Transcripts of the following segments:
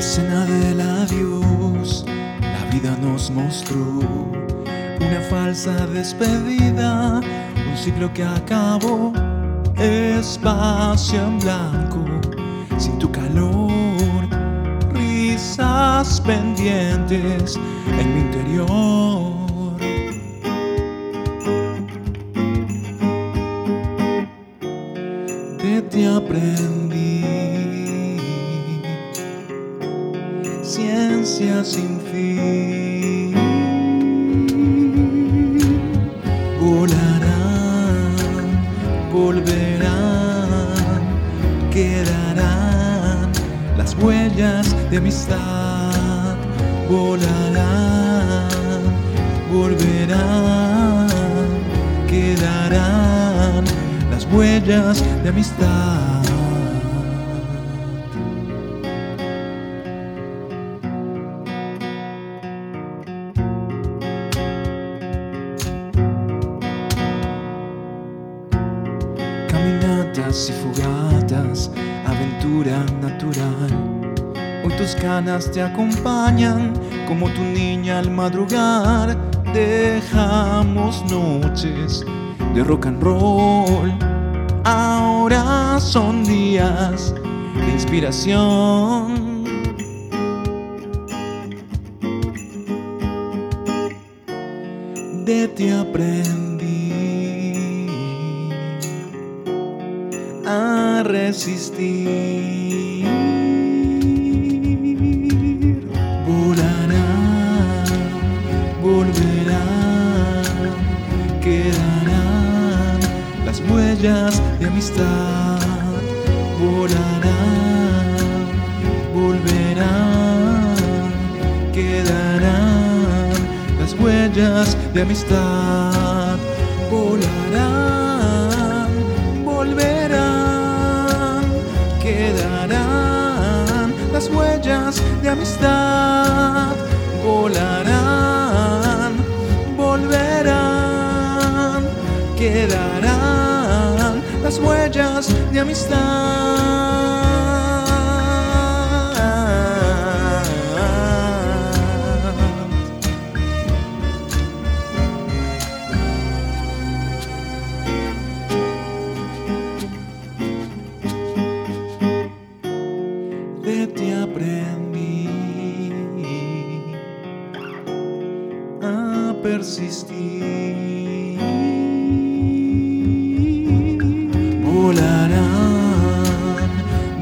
Escena del adiós, la vida nos mostró una falsa despedida, un ciclo que acabó, espacio en blanco, sin tu calor, risas pendientes en mi interior. De ti aprendí ciencia sin fin. Volarán, volverán, quedarán las huellas de amistad. Volarán, volverán, quedarán las huellas de amistad. Y fugatas, aventura natural. Hoy tus canas te acompañan como tu niña al madrugar. Dejamos noches de rock and roll. Ahora son días de inspiración. De ti aprendí resistir. Volarán, volverán, quedarán las huellas de amistad. Volarán, volverán, quedarán las huellas de amistad. Volarán, quedarán las huellas de amistad. Volarán, volverán, quedarán las huellas de amistad. De ti aprendí a persistir. Volarán,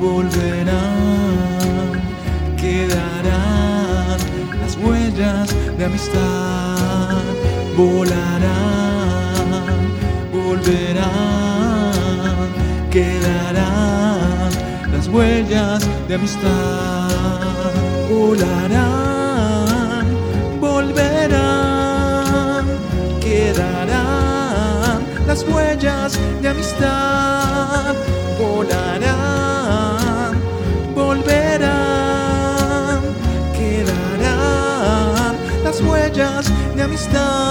volverán, quedarán las huellas de amistad. Volarán, volverán, las huellas de amistad. Volarán, volverán, quedarán las huellas de amistad. Volarán, volverán, quedarán las huellas de amistad.